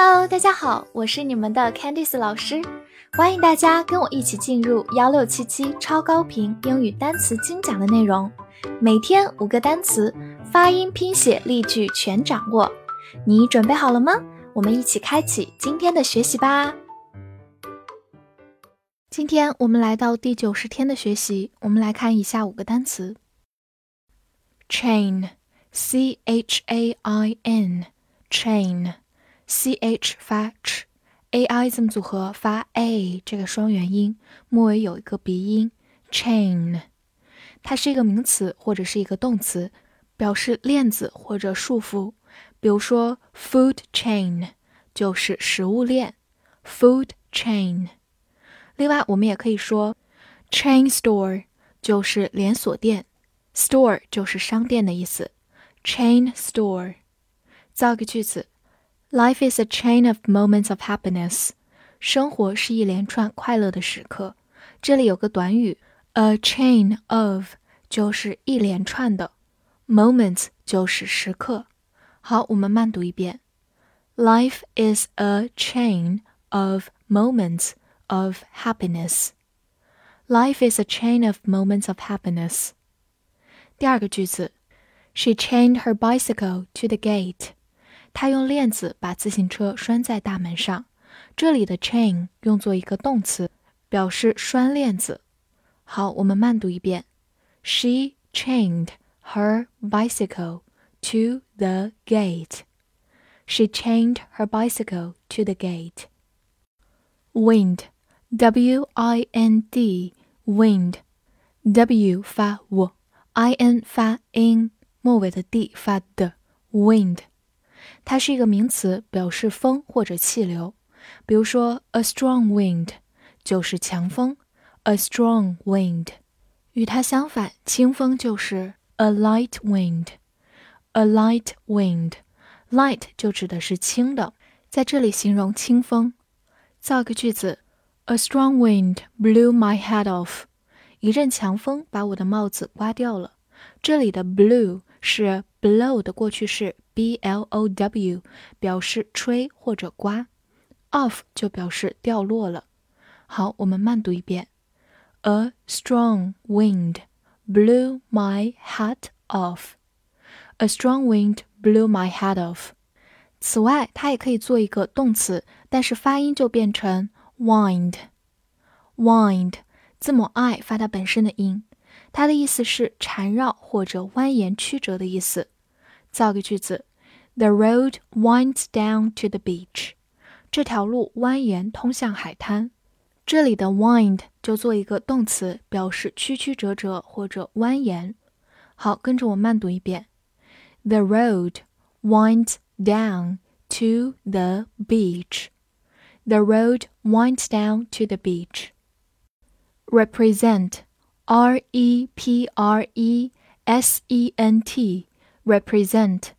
Hello，大家好，我是你们的 Candice 老师，欢迎大家跟我一起进入幺六七七超高频英语单词精讲的内容，每天五个单词，发音、拼写、例句全掌握，你准备好了吗？我们一起开启今天的学习吧。今天我们来到第九十天的学习，我们来看以下五个单词：chain，c h a i n，chain。C h 发 ch，a i 字母组合发 a 这个双元音，末尾有一个鼻音。chain，它是一个名词或者是一个动词，表示链子或者束缚。比如说，food chain 就是食物链。food chain。另外，我们也可以说，chain store 就是连锁店，store 就是商店的意思。chain store。造个句子。Life is a chain of moments of happiness。生活是一连串快乐的时刻。这里有个短语，a chain of，就是一连串的，moments 就是时刻。好，我们慢读一遍。Life is a chain of moments of happiness. Life is a chain of moments of happiness. 第二个句子，She chained her bicycle to the gate. 他用链子把自行车拴在大门上。这里的 chain 用作一个动词，表示拴链子。好，我们慢读一遍：She chained her bicycle to the gate. She chained her bicycle to the gate. Wind, W-I-N-D, wind, W 发 w，I N 发 in，末尾的 d 发的，wind。 它是一个名词，表示风或者气流。比如说，a strong wind 就是强风，a strong wind。与它相反，轻风就是 a light wind，a light wind。light 就指的是轻的，在这里形容轻风。造个句子：A strong wind blew my head off。一阵强风把我的帽子刮掉了。这里的 blew 是 blow 的过去式。B l o w 表示吹或者刮，off 就表示掉落了。好，我们慢读一遍：A strong wind blew my hat off. A strong wind blew my hat off. 此外，它也可以做一个动词，但是发音就变成 wind。wind 字母 i 发它本身的音，它的意思是缠绕或者蜿蜒曲折的意思。造个句子。The road winds down to the beach。这条路蜿蜒通向海滩。这里的 wind 就做一个动词，表示曲曲折折或者蜿蜒。好，跟着我慢读一遍。The road winds down to the beach. The road winds down to the beach. Represent, R E P R E S E N T, represent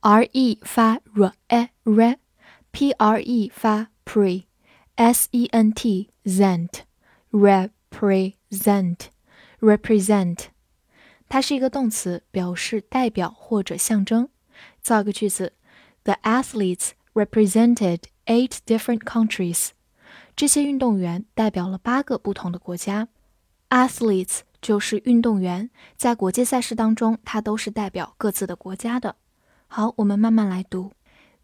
r e 发 r e r，p r e 发 pre，s e n t zent represent represent，它是一个动词，表示代表或者象征。造个句子：The athletes represented eight different countries。这些运动员代表了八个不同的国家。Athletes 就是运动员，在国际赛事当中，它都是代表各自的国家的。 好，我们慢慢来读。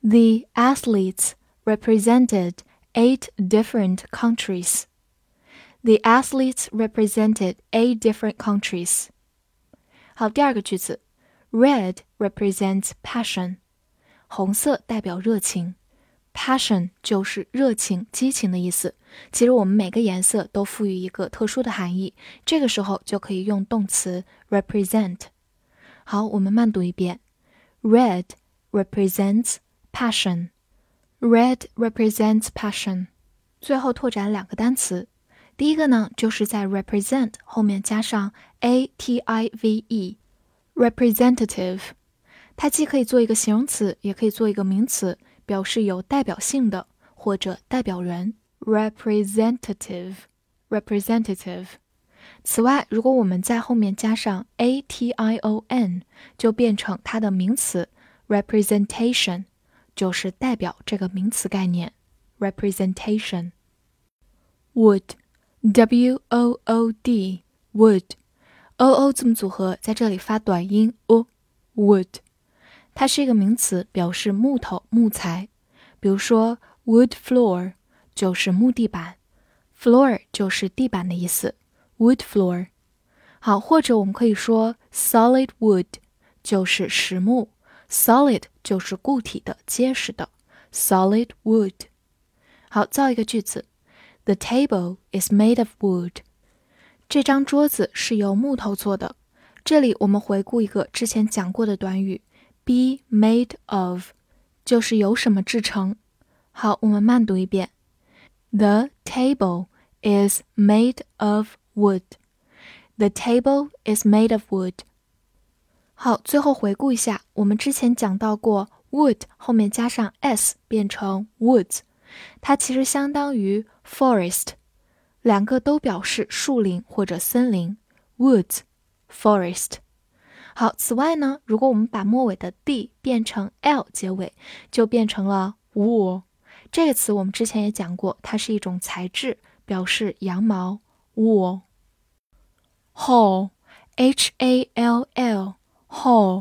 The athletes represented eight different countries. The athletes represented eight different countries. 好，第二个句子，Red represents passion，红色代表热情，passion 就是热情、激情的意思。其实我们每个颜色都赋予一个特殊的含义，这个时候就可以用动词 represent。好，我们慢读一遍。 Red represents passion. Red represents passion. 最后拓展两个单词，第一个呢，就是在 represent 后面加上 a t i v e，representative。它既可以做一个形容词，也可以做一个名词，表示有代表性的或者代表人。representative，representative。 此外，如果我们在后面加上 a t i o n，就变成它的名词 representation，就是代表这个名词概念，representation。wood，w o o d，wood，o o 字母组合在这里发短音 o，wood，它是一个名词，表示木头、木材。比如说 wood floor 就是木地板，floor 就是地板的意思 ，wood floor。好，或者我们可以说 solid wood 就是实木，solid 就是固体的、结实的，solid wood。好，造一个句子。The table is made of wood。这张桌子是由木头做的。这里我们回顾一个之前讲过的短语，be made of，就是由什么制成。好，我们慢读一遍。The table is made of wood. The table is made of wood. 好，最后回顾一下，我们之前讲到过，wood 后面加上 s 变成 woods，它其实相当于 forest，两个都表示树林或者森林，woods，forest。好，此外呢，如果我们把末尾的 d 变成 l 结尾，就变成了 wool。这个词我们之前也讲过，它是一种材质，表示羊毛，wool。Hall，h a l l，hall，a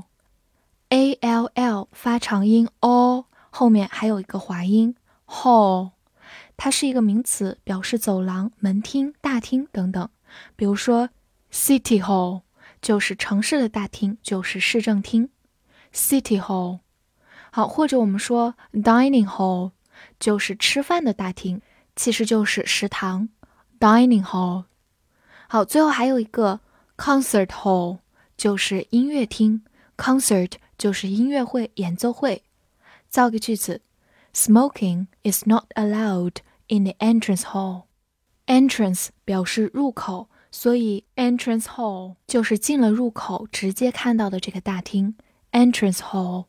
l l 发长音 o，后面还有一个滑音，hall。它是一个名词，表示走廊、门厅、大厅等等。比如说，City Hall 就是城市的大厅，就是市政厅。City Hall，好，或者我们说 Dining Hall 就是吃饭的大厅，其实就是食堂。Dining Hall，好，最后还有一个 Concert Hall 就是音乐厅，Concert 就是音乐会、演奏会。造个句子。Smoking is not allowed in the entrance hall. Entrance 表示入口，所以 entrance hall 就是进了入口直接看到的这个大厅。Entrance hall.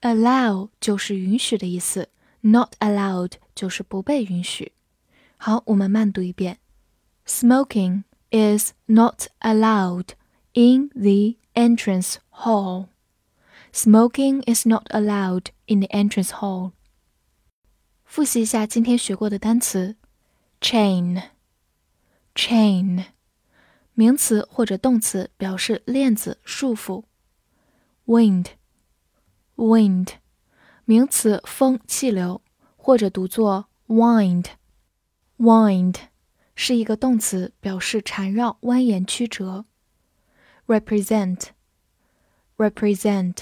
Allow 就是允许的意思，not allowed 就是不被允许。好，我们慢读一遍。Smoking is not allowed in the entrance hall. Smoking is not allowed in the entrance hall. 复习一下今天学过的单词：chain，chain，名词或者动词，表示链子、束缚；wind，wind，名词，风、气流，或者读作 wind，wind， 是一个动词，表示缠绕、蜿蜒、曲折；represent，represent，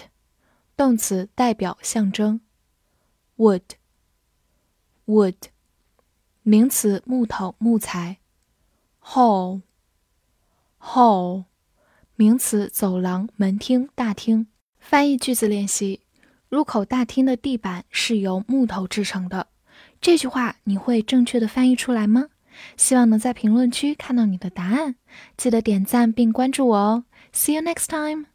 动词，代表、象征；wood。Wood，名词，木头、木材。Hall，hall，名词，走廊、门厅、大厅。翻译句子练习：入口大厅的地板是由木头制成的。这句话你会正确的翻译出来吗？希望能在评论区看到你的答案。记得点赞并关注我哦。See you next time.